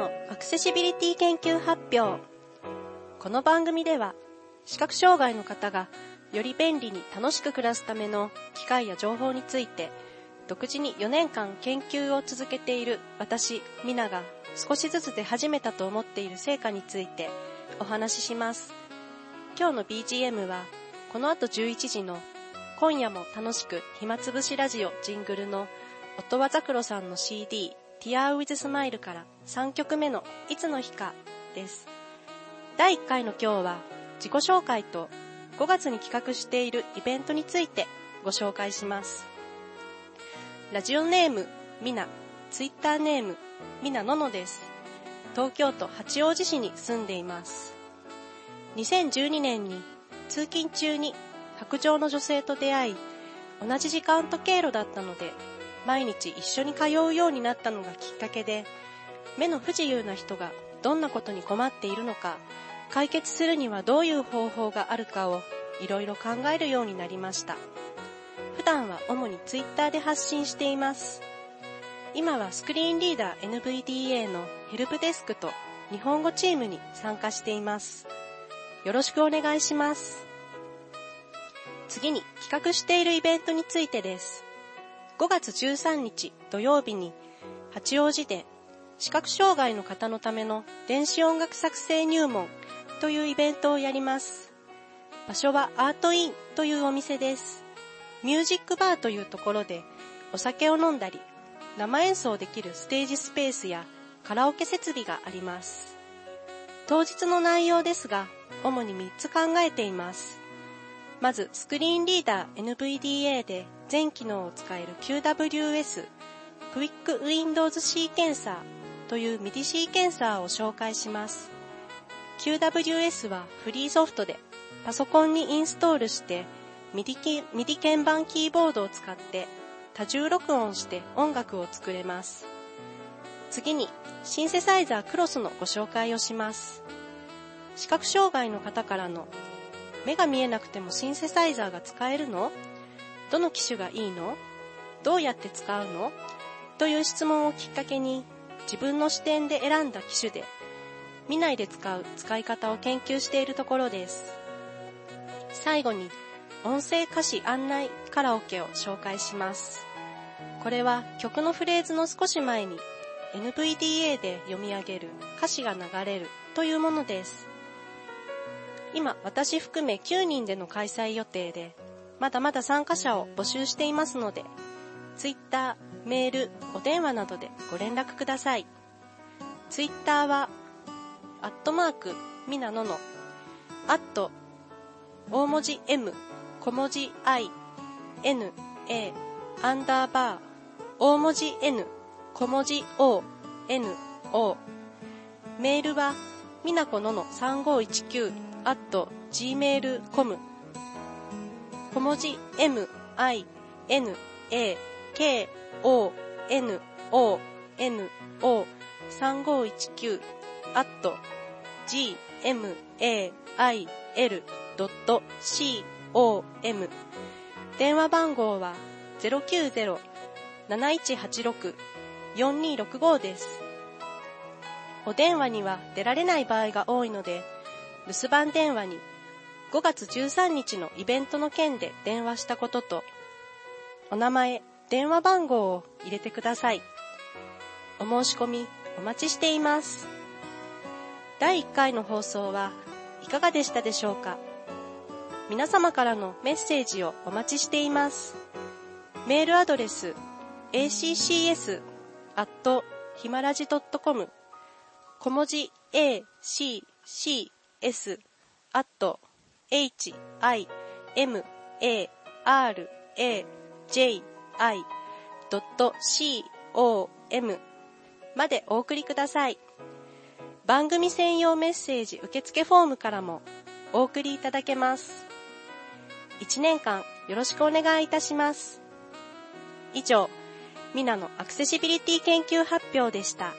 のアクセシビリティ研究発表。この番組では、視覚障害の方がより便利に楽しく暮らすための機械や情報について、独自に4年間研究を続けている私、ミナが少しずつ出始めたと思っている成果についてお話しします。今日の BGM は、この後11時の今夜も楽しく暇つぶしラジオジングルの音羽ザクロさんの CD Tear with Smile から3曲目のいつの日かです。第1回の今日は自己紹介と5月に企画しているイベントについてご紹介します。ラジオネーム、みな、ツイッターネーム、みなののです。東京都八王子市に住んでいます。2012年に通勤中に白状の女性と出会い、同じ時間と経路だったので、毎日一緒に通うようになったのがきっかけで、目の不自由な人がどんなことに困っているのか、解決するにはどういう方法があるかをいろいろ考えるようになりました。普段は主に Twitter で発信しています。今はスクリーンリーダー NVDA のヘルプデスクと日本語チームに参加しています。よろしくお願いします。次に企画しているイベントについてです。5月13日土曜日に八王子で視覚障害の方のための電子音楽作成入門というイベントをやります。場所はアートインというお店です。ミュージックバーというところでお酒を飲んだり、生演奏できるステージスペースやカラオケ設備があります。当日の内容ですが、主に3つ考えています。まず、スクリーンリーダー NVDA で全機能を使える QWS、クイック Windows シーケンサーという MIDI シーケンサーを紹介します。QWS はフリーソフトでパソコンにインストールしてミディミディ鍵盤キーボードを使って多重録音して音楽を作れます。次にシンセサイザークロスのご紹介をします。視覚障害の方からの目が見えなくてもシンセサイザーが使えるの？どの機種がいいの？どうやって使うの？という質問をきっかけに自分の視点で選んだ機種で見ないで使う使い方を研究しているところです。最後に音声歌詞案内カラオケを紹介します。これは曲のフレーズの少し前に NVDA で読み上げる歌詞が流れるというものです。今私含め9人での開催予定で、まだまだ参加者を募集していますので、Twitter、メール、お電話などでご連絡ください。Twitter は、アットマーク、みなのの、アット、大文字 M、小文字 i, n, a, アンダーバー、大文字 n, 小文字 o, n, o。メールは、みなこのの3519 at gmail.com 小文字 m, i, n, a, k, o, n, o, n, o 3519 at g, m, a, i, l, c, OM 電話番号は090-7186-4265です。お電話には出られない場合が多いので、留守番電話に5月13日のイベントの件で電話したことと、お名前、電話番号を入れてください。お申し込みお待ちしています。第1回の放送はいかがでしたでしょうか？皆様からのメッセージをお待ちしています。メールアドレス accs アットひまらじ .com 小文字 a, c, c, s アット h, i, m, a, r, a, j, i, c, o, m までお送りください。番組専用メッセージ受付フォームからもお送りいただけます。1年間よろしくお願いいたします。以上、ミナのアクセシビリティ研究発表でした。